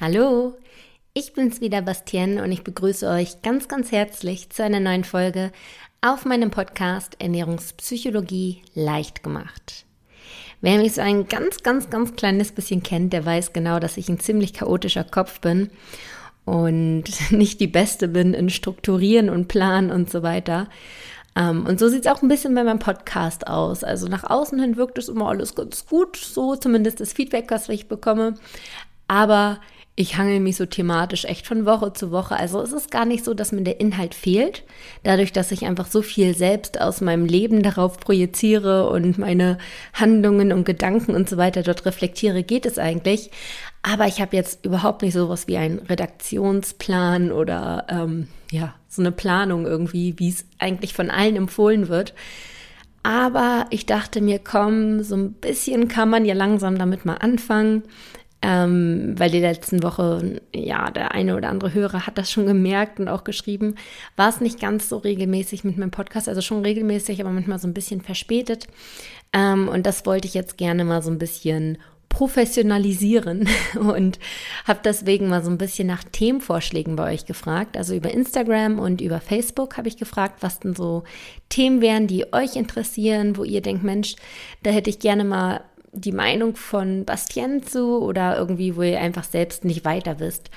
Hallo, ich bin's wieder, Bastien, und ich begrüße euch ganz, ganz herzlich zu einer neuen Folge auf meinem Podcast Ernährungspsychologie leicht gemacht. Wer mich so ein ganz, ganz, ganz kleines bisschen kennt, der weiß genau, dass ich ein ziemlich chaotischer Kopf bin und nicht die Beste bin in Strukturieren und Planen und so weiter. Um, und so sieht es auch ein bisschen bei meinem Podcast aus. Also nach außen hin wirkt es immer alles ganz gut, so zumindest das Feedback, was ich bekomme. Aber ich hangel mich so thematisch echt von Woche zu Woche. Also es ist gar nicht so, dass mir der Inhalt fehlt. Dadurch, dass ich einfach so viel selbst aus meinem Leben darauf projiziere und meine Handlungen und Gedanken und so weiter dort reflektiere, geht es eigentlich. Aber ich habe jetzt überhaupt nicht sowas wie einen Redaktionsplan oder ähm, ja, so eine Planung irgendwie, wie es eigentlich von allen empfohlen wird. Aber ich dachte mir, komm, so ein bisschen kann man ja langsam damit mal anfangen ähm, weil die letzten Woche, ja, der eine oder andere Hörer hat das schon gemerkt und auch geschrieben, war es nicht ganz so regelmäßig mit meinem Podcast, also schon regelmäßig, aber manchmal so ein bisschen verspätet. Ähm, und das wollte ich jetzt gerne mal so ein bisschen professionalisieren und habe deswegen mal so ein bisschen nach Themenvorschlägen bei euch gefragt. Also über Instagram und über Facebook habe ich gefragt, was denn so Themen wären, die euch interessieren, wo ihr denkt, Mensch, da hätte ich gerne mal die Meinung von Bastien zu oder irgendwie, wo ihr einfach selbst nicht weiter wisst.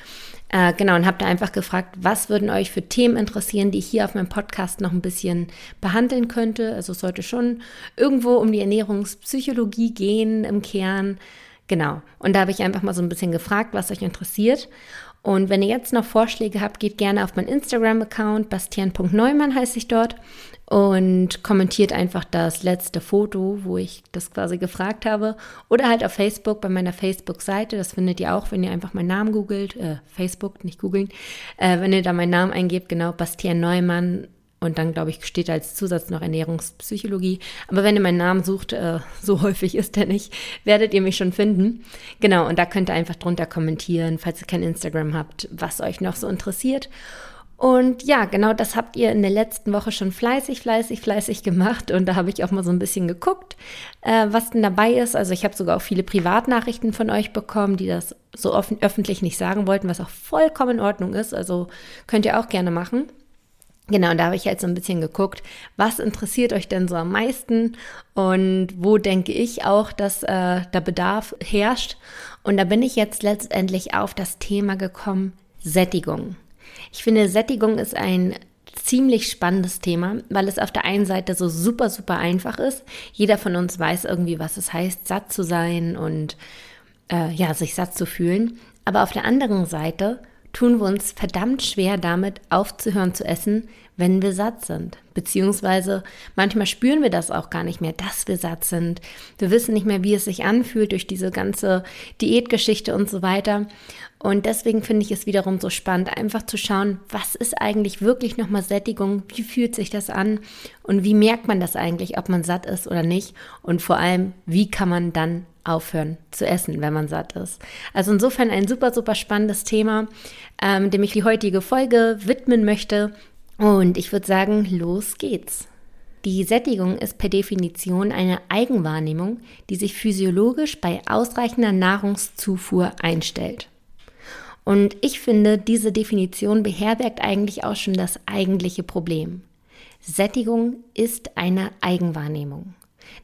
Äh, genau, und habt da einfach gefragt, was würden euch für Themen interessieren, die ich hier auf meinem Podcast noch ein bisschen behandeln könnte. Also es sollte schon irgendwo um die Ernährungspsychologie gehen im Kern. Genau. Und da habe ich einfach mal so ein bisschen gefragt, was euch interessiert. Und wenn ihr jetzt noch Vorschläge habt, geht gerne auf meinen Instagram-Account, bastian.neumann heiße ich dort und kommentiert einfach das letzte Foto, wo ich das quasi gefragt habe. Oder halt auf Facebook bei meiner Facebook-Seite. Das findet ihr auch, wenn ihr einfach meinen Namen googelt. Äh, Facebook, nicht googeln. Äh, wenn ihr da meinen Namen eingebt, genau, Bastian Neumann und dann, glaube ich, steht als Zusatz noch Ernährungspsychologie. Aber wenn ihr meinen Namen sucht, äh, so häufig ist der nicht, werdet ihr mich schon finden. Genau, und da könnt ihr einfach drunter kommentieren, falls ihr kein Instagram habt, was euch noch so interessiert. Und ja, genau das habt ihr in der letzten Woche schon fleißig, fleißig, fleißig gemacht. Und da habe ich auch mal so ein bisschen geguckt, äh, was denn dabei ist. Also ich habe sogar auch viele Privatnachrichten von euch bekommen, die das so offen, öffentlich nicht sagen wollten, was auch vollkommen in Ordnung ist. Also könnt ihr auch gerne machen. Genau, und da habe ich jetzt so ein bisschen geguckt, was interessiert euch denn so am meisten und wo denke ich auch, dass äh, der Bedarf herrscht. Und da bin ich jetzt letztendlich auf das Thema gekommen, Sättigung. Ich finde, Sättigung ist ein ziemlich spannendes Thema, weil es auf der einen Seite so super, super einfach ist. Jeder von uns weiß irgendwie, was es heißt, satt zu sein und äh, ja, sich satt zu fühlen. Aber auf der anderen Seite tun wir uns verdammt schwer damit, aufzuhören zu essen, wenn wir satt sind. Beziehungsweise manchmal spüren wir das auch gar nicht mehr, dass wir satt sind. Wir wissen nicht mehr, wie es sich anfühlt durch diese ganze Diätgeschichte und so weiter. Und deswegen finde ich es wiederum so spannend, einfach zu schauen, was ist eigentlich wirklich nochmal Sättigung, wie fühlt sich das an und wie merkt man das eigentlich, ob man satt ist oder nicht und vor allem, wie kann man dann aufhören zu essen, wenn man satt ist. Also insofern ein super, super spannendes Thema, ähm, dem ich die heutige Folge widmen möchte. Und ich würde sagen, los geht's. Die Sättigung ist per Definition eine Eigenwahrnehmung, die sich physiologisch bei ausreichender Nahrungszufuhr einstellt. Und ich finde, diese Definition beherbergt eigentlich auch schon das eigentliche Problem. Sättigung ist eine Eigenwahrnehmung.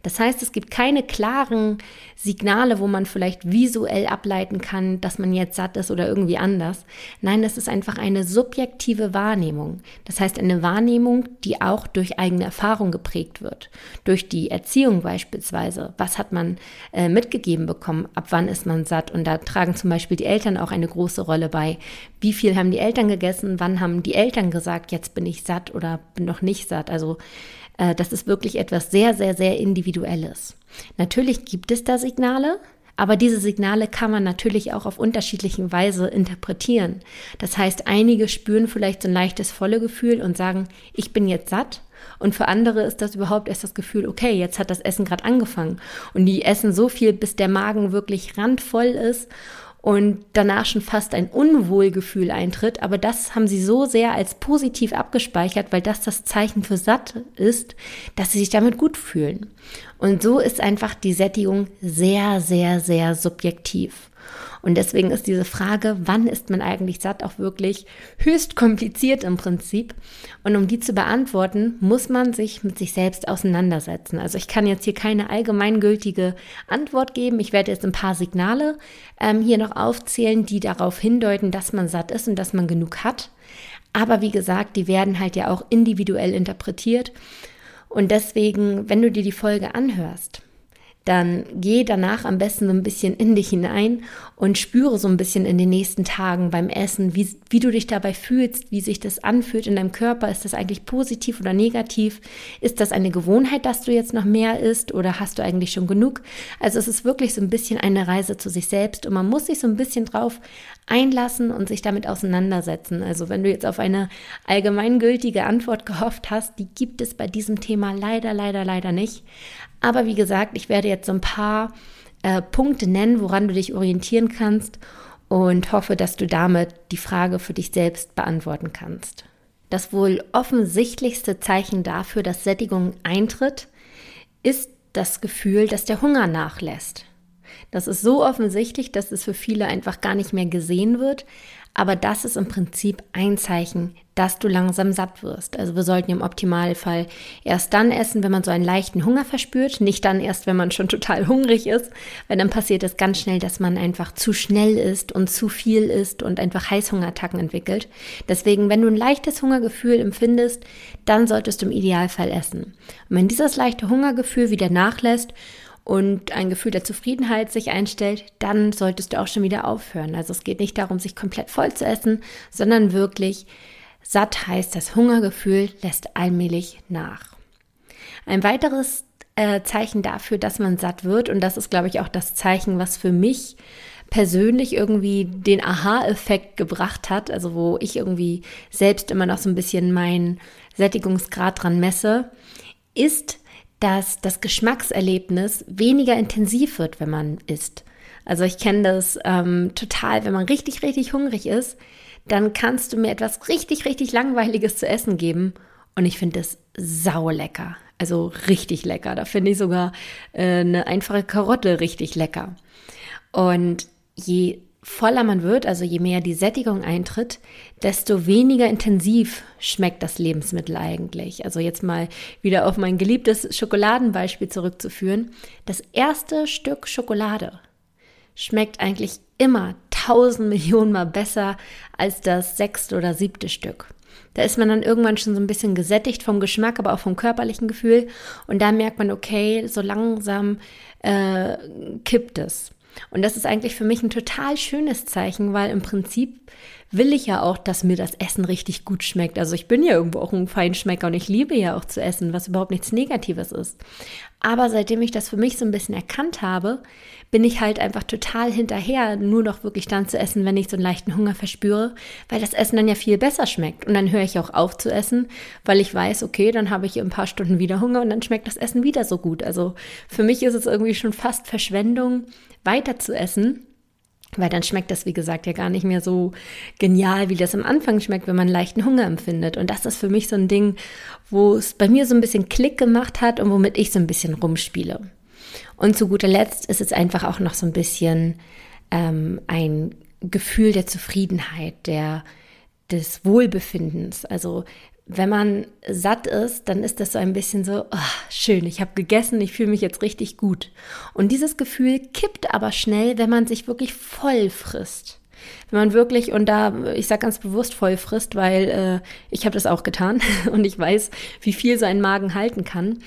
Das heißt, es gibt keine klaren Signale, wo man vielleicht visuell ableiten kann, dass man jetzt satt ist oder irgendwie anders. Nein, es ist einfach eine subjektive Wahrnehmung. Das heißt, eine Wahrnehmung, die auch durch eigene Erfahrung geprägt wird. Durch die Erziehung beispielsweise. Was hat man äh, mitgegeben bekommen? Ab wann ist man satt? Und da tragen zum Beispiel die Eltern auch eine große Rolle bei. Wie viel haben die Eltern gegessen? Wann haben die Eltern gesagt, jetzt bin ich satt oder bin noch nicht satt? Also äh, das ist wirklich etwas sehr, sehr, sehr Individuelles. Natürlich gibt es da Signale, aber diese Signale kann man natürlich auch auf unterschiedliche Weise interpretieren. Das heißt, einige spüren vielleicht so ein leichtes volle Gefühl und sagen, ich bin jetzt satt. Und für andere ist das überhaupt erst das Gefühl, okay, jetzt hat das Essen gerade angefangen. Und die essen so viel, bis der Magen wirklich randvoll ist und danach schon fast ein Unwohlgefühl eintritt. Aber das haben sie so sehr als positiv abgespeichert, weil das das Zeichen für satt ist, dass sie sich damit gut fühlen. Und so ist einfach die Sättigung sehr, sehr, sehr subjektiv. Und deswegen ist diese Frage, wann ist man eigentlich satt, auch wirklich höchst kompliziert im Prinzip. Und um die zu beantworten, muss man sich mit sich selbst auseinandersetzen. Also ich kann jetzt hier keine allgemeingültige Antwort geben. Ich werde jetzt ein paar Signale ähm, hier noch aufzählen, die darauf hindeuten, dass man satt ist und dass man genug hat. Aber wie gesagt, die werden halt ja auch individuell interpretiert. Und deswegen, wenn du dir die Folge anhörst, dann geh danach am besten so ein bisschen in dich hinein und spüre so ein bisschen in den nächsten Tagen beim Essen, wie, wie du dich dabei fühlst, wie sich das anfühlt in deinem Körper. Ist das eigentlich positiv oder negativ? Ist das eine Gewohnheit, dass du jetzt noch mehr isst oder hast du eigentlich schon genug? Also es ist wirklich so ein bisschen eine Reise zu sich selbst und man muss sich so ein bisschen drauf einlassen und sich damit auseinandersetzen. Also wenn du jetzt auf eine allgemeingültige Antwort gehofft hast, die gibt es bei diesem Thema leider, leider, leider nicht. Aber wie gesagt, ich werde jetzt so ein paar äh, Punkte nennen, woran du dich orientieren kannst und hoffe, dass du damit die Frage für dich selbst beantworten kannst. Das wohl offensichtlichste Zeichen dafür, dass Sättigung eintritt, ist das Gefühl, dass der Hunger nachlässt. Das ist so offensichtlich, dass es für viele einfach gar nicht mehr gesehen wird. Aber das ist im Prinzip ein Zeichen, dass du langsam satt wirst. Also wir sollten im Optimalfall erst dann essen, wenn man so einen leichten Hunger verspürt, nicht dann erst, wenn man schon total hungrig ist, weil dann passiert es ganz schnell, dass man einfach zu schnell ist und zu viel isst und einfach Heißhungerattacken entwickelt. Deswegen, wenn du ein leichtes Hungergefühl empfindest, dann solltest du im Idealfall essen. Und wenn dieses leichte Hungergefühl wieder nachlässt und ein Gefühl der Zufriedenheit sich einstellt, dann solltest du auch schon wieder aufhören. Also es geht nicht darum, sich komplett voll zu essen, sondern wirklich satt heißt, das Hungergefühl lässt allmählich nach. Ein weiteres äh, Zeichen dafür, dass man satt wird, und das ist, glaube ich, auch das Zeichen, was für mich persönlich irgendwie den Aha-Effekt gebracht hat, also wo ich irgendwie selbst immer noch so ein bisschen meinen Sättigungsgrad dran messe, ist, dass das Geschmackserlebnis weniger intensiv wird, wenn man isst. Also ich kenne das ähm, total, wenn man richtig, richtig hungrig ist, dann kannst du mir etwas richtig, richtig Langweiliges zu essen geben und ich finde es saulecker. Also richtig lecker. Da finde ich sogar äh, eine einfache Karotte richtig lecker. Und je voller man wird, also je mehr die Sättigung eintritt, desto weniger intensiv schmeckt das Lebensmittel eigentlich. Also jetzt mal wieder auf mein geliebtes Schokoladenbeispiel zurückzuführen. Das erste Stück Schokolade schmeckt eigentlich immer tausend Millionen Mal besser als das sechste oder siebte Stück. Da ist man dann irgendwann schon so ein bisschen gesättigt vom Geschmack, aber auch vom körperlichen Gefühl. Und da merkt man, okay, so langsam äh, kippt es. Und das ist eigentlich für mich ein total schönes Zeichen, weil im Prinzip will ich ja auch, dass mir das Essen richtig gut schmeckt. Also ich bin ja irgendwo auch ein Feinschmecker und ich liebe ja auch zu essen, was überhaupt nichts Negatives ist. Aber seitdem ich das für mich so ein bisschen erkannt habe, bin ich halt einfach total hinterher, nur noch wirklich dann zu essen, wenn ich so einen leichten Hunger verspüre, weil das Essen dann ja viel besser schmeckt. Und dann höre ich auch auf zu essen, weil ich weiß, okay, dann habe ich ein paar Stunden wieder Hunger und dann schmeckt das Essen wieder so gut. Also für mich ist es irgendwie schon fast Verschwendung, weiter zu essen weil dann schmeckt das, wie gesagt, ja gar nicht mehr so genial, wie das am Anfang schmeckt, wenn man leichten Hunger empfindet. Und das ist für mich so ein Ding, wo es bei mir so ein bisschen Klick gemacht hat und womit ich so ein bisschen rumspiele. Und zu guter Letzt ist es einfach auch noch so ein bisschen ähm, ein Gefühl der Zufriedenheit, der, des Wohlbefindens. Also wenn man satt ist, dann ist das so ein bisschen so, oh, schön, ich habe gegessen, ich fühle mich jetzt richtig gut. Und dieses Gefühl kippt aber schnell, wenn man sich wirklich voll frisst. Wenn man wirklich, und da, ich sage ganz bewusst voll frisst, weil äh, ich habe das auch getan und ich weiß, wie viel so ein Magen halten kann.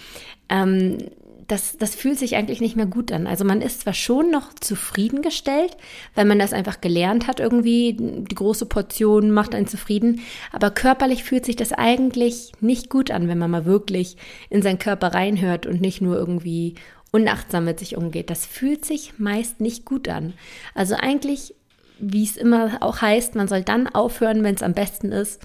Ähm, das, das fühlt sich eigentlich nicht mehr gut an. Also man ist zwar schon noch zufriedengestellt, weil man das einfach gelernt hat irgendwie, die große Portion macht einen zufrieden, aber körperlich fühlt sich das eigentlich nicht gut an, wenn man mal wirklich in seinen Körper reinhört und nicht nur irgendwie unachtsam mit sich umgeht. Das fühlt sich meist nicht gut an. Also eigentlich wie es immer auch heißt, man soll dann aufhören, wenn es am besten ist.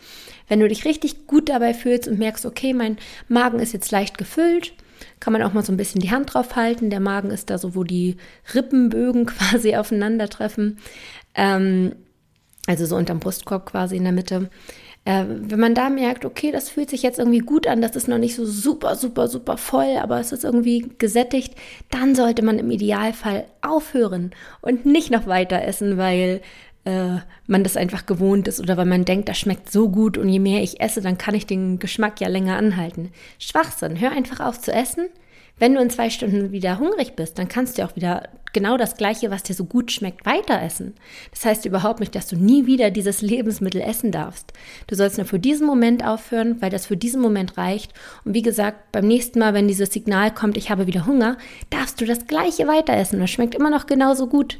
Wenn du dich richtig gut dabei fühlst und merkst, okay, mein Magen ist jetzt leicht gefüllt, kann man auch mal so ein bisschen die Hand drauf halten. Der Magen ist da so, wo die Rippenbögen quasi aufeinandertreffen. Ähm, also so unterm Brustkorb quasi in der Mitte. Äh, wenn man da merkt, okay, das fühlt sich jetzt irgendwie gut an, das ist noch nicht so super, super, super voll, aber es ist irgendwie gesättigt, dann sollte man im Idealfall aufhören und nicht noch weiter essen, weil äh, man das einfach gewohnt ist oder weil man denkt, das schmeckt so gut und je mehr ich esse, dann kann ich den Geschmack ja länger anhalten. Schwachsinn, hör einfach auf zu essen. Wenn du in zwei Stunden wieder hungrig bist, dann kannst du auch wieder genau das Gleiche, was dir so gut schmeckt, weiter essen. Das heißt überhaupt nicht, dass du nie wieder dieses Lebensmittel essen darfst. Du sollst nur für diesen Moment aufhören, weil das für diesen Moment reicht. Und wie gesagt, beim nächsten Mal, wenn dieses Signal kommt, ich habe wieder Hunger, darfst du das Gleiche weiter essen. Das schmeckt immer noch genauso gut.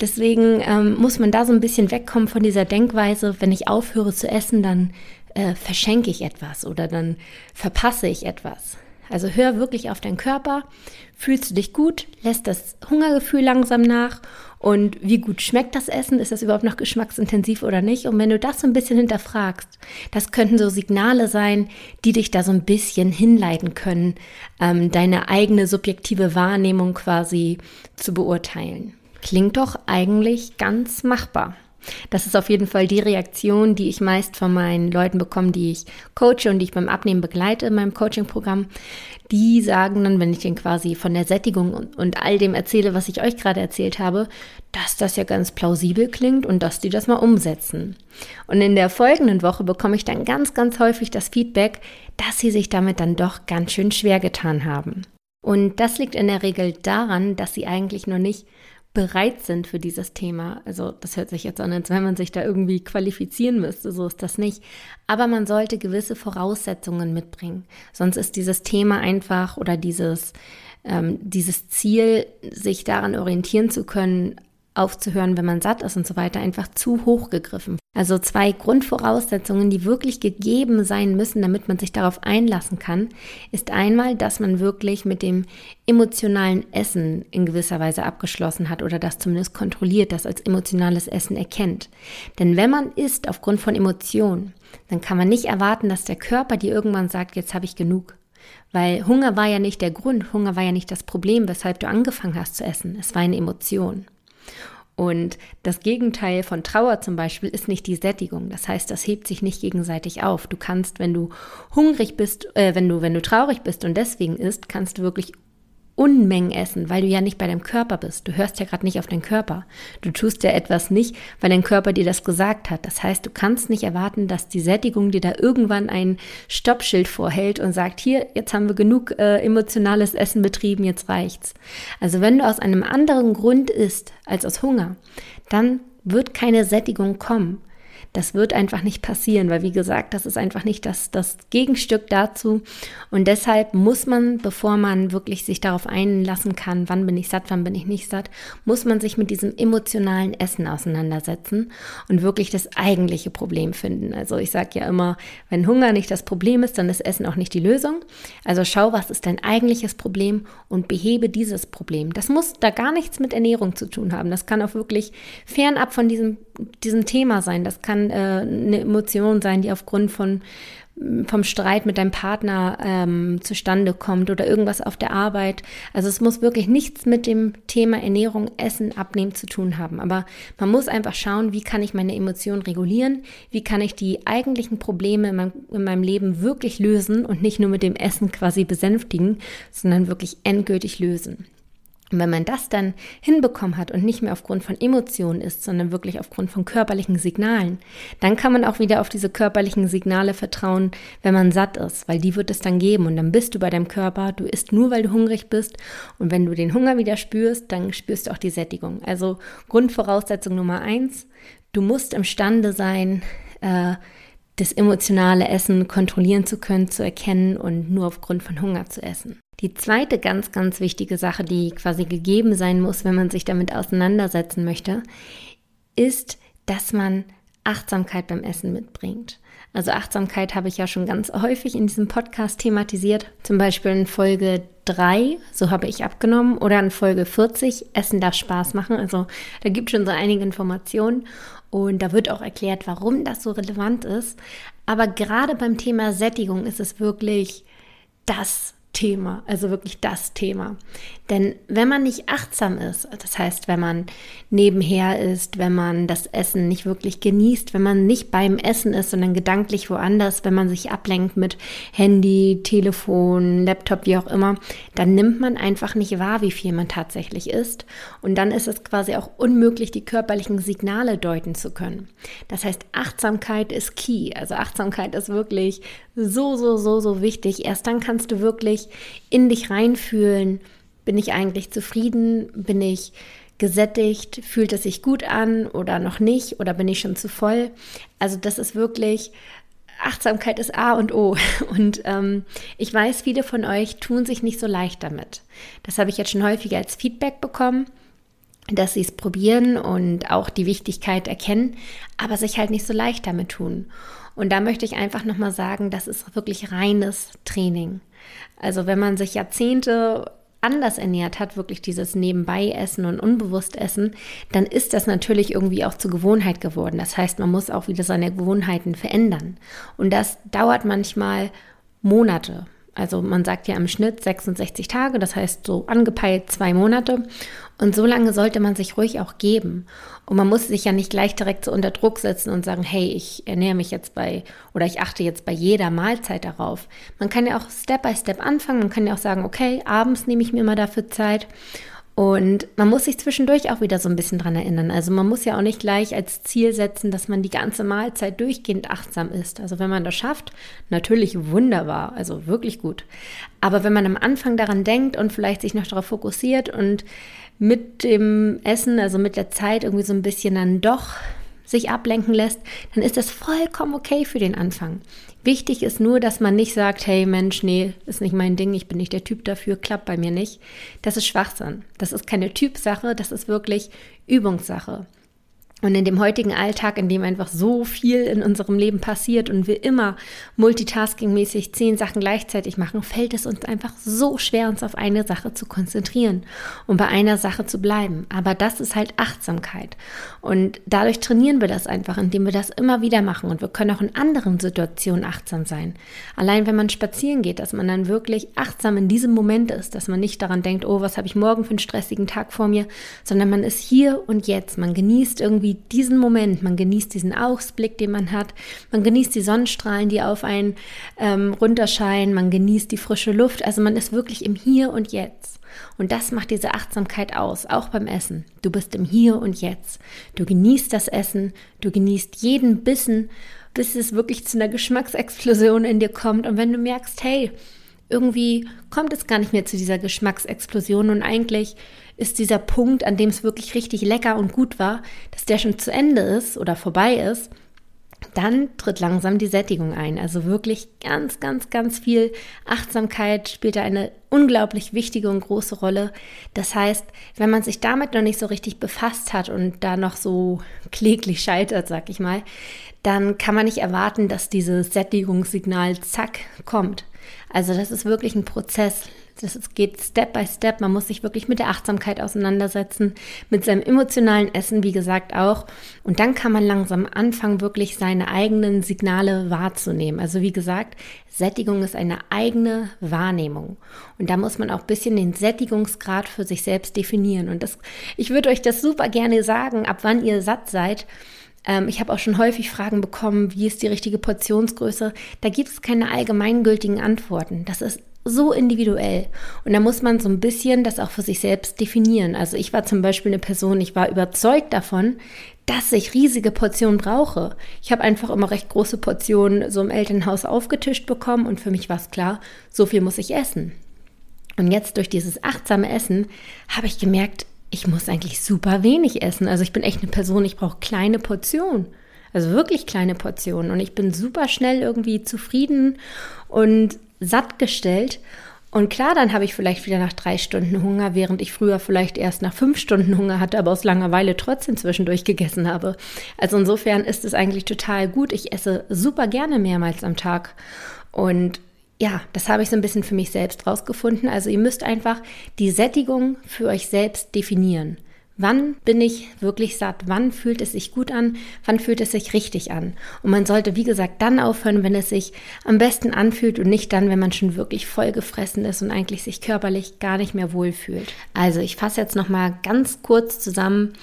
Deswegen ähm, muss man da so ein bisschen wegkommen von dieser Denkweise, wenn ich aufhöre zu essen, dann äh, verschenke ich etwas oder dann verpasse ich etwas. Also hör wirklich auf deinen Körper. Fühlst du dich gut? Lässt das Hungergefühl langsam nach? Und wie gut schmeckt das Essen? Ist das überhaupt noch geschmacksintensiv oder nicht? Und wenn du das so ein bisschen hinterfragst, das könnten so Signale sein, die dich da so ein bisschen hinleiten können, ähm, deine eigene subjektive Wahrnehmung quasi zu beurteilen. Klingt doch eigentlich ganz machbar. Das ist auf jeden Fall die Reaktion, die ich meist von meinen Leuten bekomme, die ich coache und die ich beim Abnehmen begleite in meinem Coaching-Programm. Die sagen dann, wenn ich denen quasi von der Sättigung und, und all dem erzähle, was ich euch gerade erzählt habe, dass das ja ganz plausibel klingt und dass die das mal umsetzen. Und in der folgenden Woche bekomme ich dann ganz, ganz häufig das Feedback, dass sie sich damit dann doch ganz schön schwer getan haben. Und das liegt in der Regel daran, dass sie eigentlich noch nicht bereit sind für dieses Thema. Also das hört sich jetzt an, als wenn man sich da irgendwie qualifizieren müsste. So ist das nicht. Aber man sollte gewisse Voraussetzungen mitbringen. Sonst ist dieses Thema einfach oder dieses, ähm, dieses Ziel, sich daran orientieren zu können, aufzuhören, wenn man satt ist und so weiter, einfach zu hoch gegriffen. Also zwei Grundvoraussetzungen, die wirklich gegeben sein müssen, damit man sich darauf einlassen kann, ist einmal, dass man wirklich mit dem emotionalen Essen in gewisser Weise abgeschlossen hat oder das zumindest kontrolliert, das als emotionales Essen erkennt. Denn wenn man isst aufgrund von Emotionen, dann kann man nicht erwarten, dass der Körper dir irgendwann sagt, jetzt habe ich genug. Weil Hunger war ja nicht der Grund, Hunger war ja nicht das Problem, weshalb du angefangen hast zu essen. Es war eine Emotion. Und das Gegenteil von Trauer zum Beispiel ist nicht die Sättigung. Das heißt, das hebt sich nicht gegenseitig auf. Du kannst, wenn du hungrig bist, äh, wenn du, wenn du traurig bist und deswegen isst, kannst du wirklich Unmengen essen, weil du ja nicht bei deinem Körper bist. Du hörst ja gerade nicht auf deinen Körper. Du tust ja etwas nicht, weil dein Körper dir das gesagt hat. Das heißt, du kannst nicht erwarten, dass die Sättigung dir da irgendwann ein Stoppschild vorhält und sagt, hier, jetzt haben wir genug äh, emotionales Essen betrieben, jetzt reicht's. Also wenn du aus einem anderen Grund isst als aus Hunger, dann wird keine Sättigung kommen. Das wird einfach nicht passieren, weil wie gesagt, das ist einfach nicht das, das Gegenstück dazu. Und deshalb muss man, bevor man wirklich sich darauf einlassen kann, wann bin ich satt, wann bin ich nicht satt, muss man sich mit diesem emotionalen Essen auseinandersetzen und wirklich das eigentliche Problem finden. Also ich sage ja immer, wenn Hunger nicht das Problem ist, dann ist Essen auch nicht die Lösung. Also schau, was ist dein eigentliches Problem und behebe dieses Problem. Das muss da gar nichts mit Ernährung zu tun haben. Das kann auch wirklich fernab von diesem, diesem Thema sein. Das kann äh, eine Emotion sein, die aufgrund von vom Streit mit deinem Partner ähm, zustande kommt oder irgendwas auf der Arbeit. Also es muss wirklich nichts mit dem Thema Ernährung, Essen, Abnehmen zu tun haben. Aber man muss einfach schauen, wie kann ich meine Emotionen regulieren, wie kann ich die eigentlichen Probleme in meinem, in meinem Leben wirklich lösen und nicht nur mit dem Essen quasi besänftigen, sondern wirklich endgültig lösen. Und wenn man das dann hinbekommen hat und nicht mehr aufgrund von Emotionen ist, sondern wirklich aufgrund von körperlichen Signalen, dann kann man auch wieder auf diese körperlichen Signale vertrauen, wenn man satt ist, weil die wird es dann geben und dann bist du bei deinem Körper, du isst nur, weil du hungrig bist und wenn du den Hunger wieder spürst, dann spürst du auch die Sättigung. Also Grundvoraussetzung Nummer eins, du musst imstande sein, äh, das emotionale Essen kontrollieren zu können, zu erkennen und nur aufgrund von Hunger zu essen. Die zweite ganz, ganz wichtige Sache, die quasi gegeben sein muss, wenn man sich damit auseinandersetzen möchte, ist, dass man Achtsamkeit beim Essen mitbringt. Also Achtsamkeit habe ich ja schon ganz häufig in diesem Podcast thematisiert, zum Beispiel in Folge 3, so habe ich abgenommen, oder in Folge 40, Essen darf Spaß machen. Also da gibt es schon so einige Informationen und da wird auch erklärt, warum das so relevant ist. Aber gerade beim Thema Sättigung ist es wirklich das Thema, also wirklich das Thema. Denn wenn man nicht achtsam ist, das heißt, wenn man nebenher ist, wenn man das Essen nicht wirklich genießt, wenn man nicht beim Essen ist, sondern gedanklich woanders, wenn man sich ablenkt mit Handy, Telefon, Laptop, wie auch immer, dann nimmt man einfach nicht wahr, wie viel man tatsächlich isst. Und dann ist es quasi auch unmöglich, die körperlichen Signale deuten zu können. Das heißt, Achtsamkeit ist key. Also Achtsamkeit ist wirklich so, so, so, so wichtig. Erst dann kannst du wirklich in dich reinfühlen, bin ich eigentlich zufrieden? Bin ich gesättigt? Fühlt es sich gut an oder noch nicht? Oder bin ich schon zu voll? Also das ist wirklich, Achtsamkeit ist A und O. Und ähm, ich weiß, viele von euch tun sich nicht so leicht damit. Das habe ich jetzt schon häufiger als Feedback bekommen dass sie es probieren und auch die Wichtigkeit erkennen, aber sich halt nicht so leicht damit tun. Und da möchte ich einfach nochmal sagen, das ist wirklich reines Training. Also wenn man sich Jahrzehnte anders ernährt hat, wirklich dieses Nebenbei-Essen und Unbewusst-Essen, dann ist das natürlich irgendwie auch zur Gewohnheit geworden. Das heißt, man muss auch wieder seine Gewohnheiten verändern. Und das dauert manchmal Monate. Also man sagt ja im Schnitt 66 Tage, das heißt so angepeilt zwei Monate. Und so lange sollte man sich ruhig auch geben. Und man muss sich ja nicht gleich direkt so unter Druck setzen und sagen, hey, ich ernähre mich jetzt bei oder ich achte jetzt bei jeder Mahlzeit darauf. Man kann ja auch Step by Step anfangen. Man kann ja auch sagen, okay, abends nehme ich mir mal dafür Zeit und man muss sich zwischendurch auch wieder so ein bisschen dran erinnern. Also man muss ja auch nicht gleich als Ziel setzen, dass man die ganze Mahlzeit durchgehend achtsam ist. Also wenn man das schafft, natürlich wunderbar, also wirklich gut. Aber wenn man am Anfang daran denkt und vielleicht sich noch darauf fokussiert und mit dem Essen, also mit der Zeit irgendwie so ein bisschen dann doch sich ablenken lässt, dann ist das vollkommen okay für den Anfang. Wichtig ist nur, dass man nicht sagt, hey Mensch, nee, ist nicht mein Ding, ich bin nicht der Typ dafür, klappt bei mir nicht. Das ist Schwachsinn. Das ist keine Typsache, das ist wirklich Übungssache. Und in dem heutigen Alltag, in dem einfach so viel in unserem Leben passiert und wir immer multitaskingmäßig zehn Sachen gleichzeitig machen, fällt es uns einfach so schwer, uns auf eine Sache zu konzentrieren und bei einer Sache zu bleiben. Aber das ist halt Achtsamkeit. Und dadurch trainieren wir das einfach, indem wir das immer wieder machen. Und wir können auch in anderen Situationen achtsam sein. Allein wenn man spazieren geht, dass man dann wirklich achtsam in diesem Moment ist, dass man nicht daran denkt, oh, was habe ich morgen für einen stressigen Tag vor mir, sondern man ist hier und jetzt. Man genießt irgendwie irgendwie diesen Moment, man genießt diesen Ausblick, den man hat, man genießt die Sonnenstrahlen, die auf einen ähm, runterscheinen, man genießt die frische Luft, also man ist wirklich im Hier und Jetzt. Und das macht diese Achtsamkeit aus, auch beim Essen. Du bist im Hier und Jetzt. Du genießt das Essen, du genießt jeden Bissen, bis es wirklich zu einer Geschmacksexplosion in dir kommt. Und wenn du merkst, hey, irgendwie kommt es gar nicht mehr zu dieser Geschmacksexplosion und eigentlich ist dieser Punkt, an dem es wirklich richtig lecker und gut war, dass der schon zu Ende ist oder vorbei ist, dann tritt langsam die Sättigung ein. Also wirklich ganz, ganz, ganz viel Achtsamkeit spielt da eine unglaublich wichtige und große Rolle. Das heißt, wenn man sich damit noch nicht so richtig befasst hat und da noch so kläglich scheitert, sag ich mal, dann kann man nicht erwarten, dass dieses Sättigungssignal zack kommt. Also das ist wirklich ein Prozess. Das geht Step by Step. Man muss sich wirklich mit der Achtsamkeit auseinandersetzen, mit seinem emotionalen Essen, wie gesagt, auch. Und dann kann man langsam anfangen, wirklich seine eigenen Signale wahrzunehmen. Also wie gesagt, Sättigung ist eine eigene Wahrnehmung. Und da muss man auch ein bisschen den Sättigungsgrad für sich selbst definieren. Und das, ich würde euch das super gerne sagen, ab wann ihr satt seid. Ähm, ich habe auch schon häufig Fragen bekommen, wie ist die richtige Portionsgröße. Da gibt es keine allgemeingültigen Antworten. Das ist so individuell. Und da muss man so ein bisschen das auch für sich selbst definieren. Also ich war zum Beispiel eine Person, ich war überzeugt davon, dass ich riesige Portionen brauche. Ich habe einfach immer recht große Portionen so im Elternhaus aufgetischt bekommen und für mich war es klar, so viel muss ich essen. Und jetzt durch dieses achtsame Essen habe ich gemerkt, ich muss eigentlich super wenig essen. Also ich bin echt eine Person, ich brauche kleine Portionen. Also wirklich kleine Portionen. Und ich bin super schnell irgendwie zufrieden und satt gestellt. Und klar, dann habe ich vielleicht wieder nach drei Stunden Hunger, während ich früher vielleicht erst nach fünf Stunden Hunger hatte, aber aus Langeweile trotzdem zwischendurch gegessen habe. Also insofern ist es eigentlich total gut. Ich esse super gerne mehrmals am Tag. Und ja, das habe ich so ein bisschen für mich selbst rausgefunden. Also ihr müsst einfach die Sättigung für euch selbst definieren. Wann bin ich wirklich satt? Wann fühlt es sich gut an? Wann fühlt es sich richtig an? Und man sollte, wie gesagt, dann aufhören, wenn es sich am besten anfühlt und nicht dann, wenn man schon wirklich voll gefressen ist und eigentlich sich körperlich gar nicht mehr wohlfühlt. Also ich fasse jetzt noch mal ganz kurz zusammen,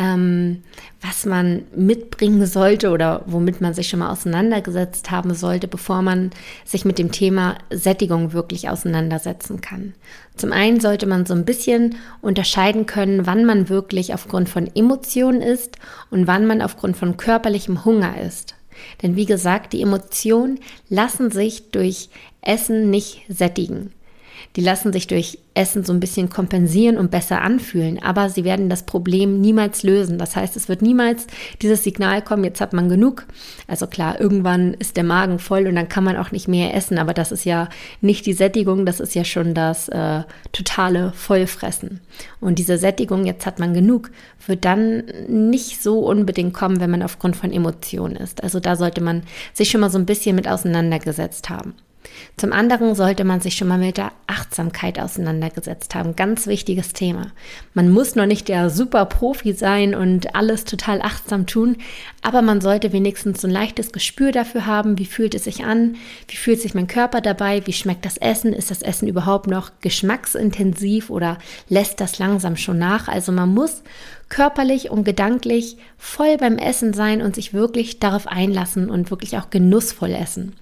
ähm, was man mitbringen sollte oder womit man sich schon mal auseinandergesetzt haben sollte, bevor man sich mit dem Thema Sättigung wirklich auseinandersetzen kann. Zum einen sollte man so ein bisschen unterscheiden können, wann man wirklich aufgrund von Emotionen ist und wann man aufgrund von körperlichem Hunger ist. Denn wie gesagt, die Emotionen lassen sich durch Essen nicht sättigen. Die lassen sich durch Essen so ein bisschen kompensieren und besser anfühlen, aber sie werden das Problem niemals lösen. Das heißt, es wird niemals dieses Signal kommen, jetzt hat man genug. Also klar, irgendwann ist der Magen voll und dann kann man auch nicht mehr essen, aber das ist ja nicht die Sättigung, das ist ja schon das äh, totale Vollfressen. Und diese Sättigung, jetzt hat man genug, wird dann nicht so unbedingt kommen, wenn man aufgrund von Emotionen ist. Also da sollte man sich schon mal so ein bisschen mit auseinandergesetzt haben. Zum anderen sollte man sich schon mal mit der Achtsamkeit auseinandergesetzt haben. Ganz wichtiges Thema. Man muss noch nicht der super Profi sein und alles total achtsam tun, aber man sollte wenigstens so ein leichtes Gespür dafür haben, wie fühlt es sich an, wie fühlt sich mein Körper dabei, wie schmeckt das Essen, ist das Essen überhaupt noch geschmacksintensiv oder lässt das langsam schon nach. Also man muss körperlich und gedanklich voll beim Essen sein und sich wirklich darauf einlassen und wirklich auch genussvoll essen.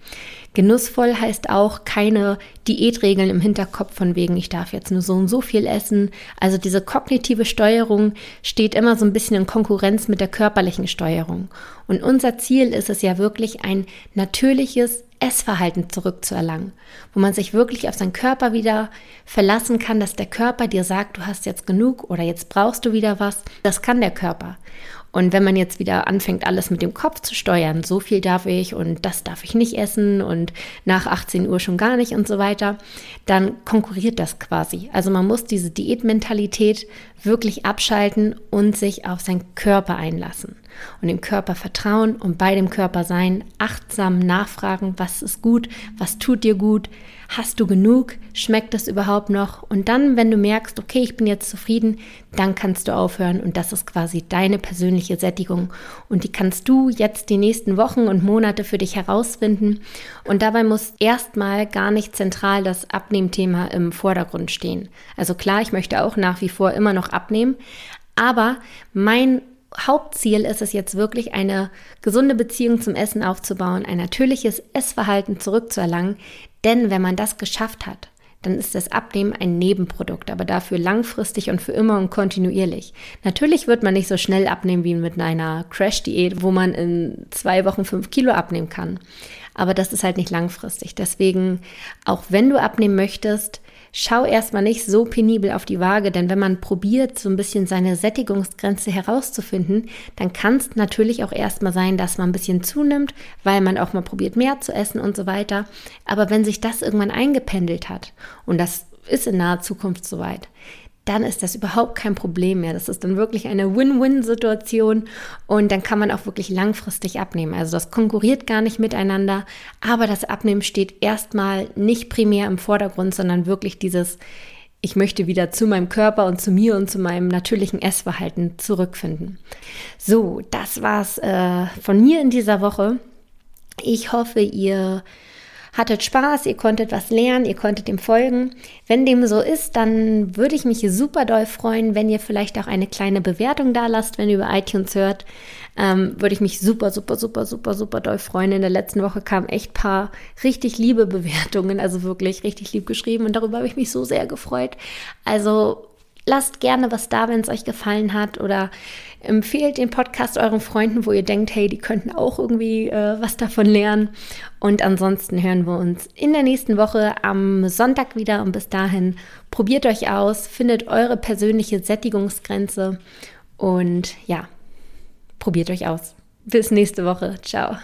Genussvoll heißt auch keine Diätregeln im Hinterkopf von wegen, ich darf jetzt nur so und so viel essen. Also diese kognitive Steuerung steht immer so ein bisschen in Konkurrenz mit der körperlichen Steuerung. Und unser Ziel ist es ja wirklich, ein natürliches Essverhalten zurückzuerlangen, wo man sich wirklich auf seinen Körper wieder verlassen kann, dass der Körper dir sagt, du hast jetzt genug oder jetzt brauchst du wieder was. Das kann der Körper. Und wenn man jetzt wieder anfängt, alles mit dem Kopf zu steuern, so viel darf ich und das darf ich nicht essen und nach 18 Uhr schon gar nicht und so weiter, dann konkurriert das quasi. Also man muss diese Diätmentalität wirklich abschalten und sich auf seinen Körper einlassen und dem Körper vertrauen und bei dem Körper sein, achtsam nachfragen, was ist gut, was tut dir gut, hast du genug, schmeckt es überhaupt noch und dann, wenn du merkst, okay, ich bin jetzt zufrieden, dann kannst du aufhören und das ist quasi deine persönliche Sättigung und die kannst du jetzt die nächsten Wochen und Monate für dich herausfinden und dabei muss erstmal gar nicht zentral das Abnehmthema im Vordergrund stehen. Also klar, ich möchte auch nach wie vor immer noch abnehmen, aber mein Hauptziel ist es jetzt wirklich, eine gesunde Beziehung zum Essen aufzubauen, ein natürliches Essverhalten zurückzuerlangen. Denn wenn man das geschafft hat, dann ist das Abnehmen ein Nebenprodukt, aber dafür langfristig und für immer und kontinuierlich. Natürlich wird man nicht so schnell abnehmen wie mit einer Crash-Diät, wo man in zwei Wochen fünf Kilo abnehmen kann. Aber das ist halt nicht langfristig. Deswegen, auch wenn du abnehmen möchtest, schau erstmal nicht so penibel auf die Waage, denn wenn man probiert, so ein bisschen seine Sättigungsgrenze herauszufinden, dann kann es natürlich auch erstmal sein, dass man ein bisschen zunimmt, weil man auch mal probiert, mehr zu essen und so weiter. Aber wenn sich das irgendwann eingependelt hat, und das ist in naher Zukunft soweit, dann ist das überhaupt kein Problem mehr. Das ist dann wirklich eine Win-Win-Situation und dann kann man auch wirklich langfristig abnehmen. Also das konkurriert gar nicht miteinander, aber das Abnehmen steht erstmal nicht primär im Vordergrund, sondern wirklich dieses, ich möchte wieder zu meinem Körper und zu mir und zu meinem natürlichen Essverhalten zurückfinden. So, das war's äh, von mir in dieser Woche. Ich hoffe, ihr hattet Spaß, ihr konntet was lernen, ihr konntet dem folgen. Wenn dem so ist, dann würde ich mich super doll freuen, wenn ihr vielleicht auch eine kleine Bewertung da lasst, wenn ihr über iTunes hört. Ähm, würde ich mich super, super, super, super, super doll freuen. In der letzten Woche kamen echt paar richtig liebe Bewertungen, also wirklich richtig lieb geschrieben und darüber habe ich mich so sehr gefreut. Also lasst gerne was da, wenn es euch gefallen hat oder empfehlt den Podcast euren Freunden, wo ihr denkt, hey, die könnten auch irgendwie äh, was davon lernen. Und ansonsten hören wir uns in der nächsten Woche am Sonntag wieder und bis dahin probiert euch aus, findet eure persönliche Sättigungsgrenze und ja, probiert euch aus. Bis nächste Woche. Ciao.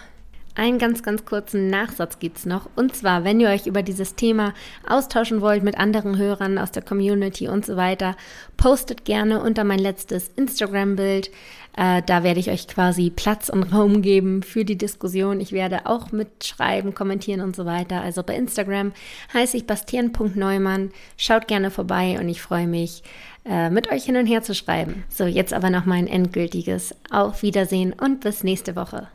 Einen ganz, ganz kurzen Nachsatz gibt es noch. Und zwar, wenn ihr euch über dieses Thema austauschen wollt mit anderen Hörern aus der Community und so weiter, postet gerne unter mein letztes Instagram-Bild. Äh, da werde ich euch quasi Platz und Raum geben für die Diskussion. Ich werde auch mitschreiben, kommentieren und so weiter. Also bei Instagram heiße ich bastian.neumann. Schaut gerne vorbei und ich freue mich, äh, mit euch hin und her zu schreiben. So, jetzt aber noch mein endgültiges Auf Wiedersehen und bis nächste Woche.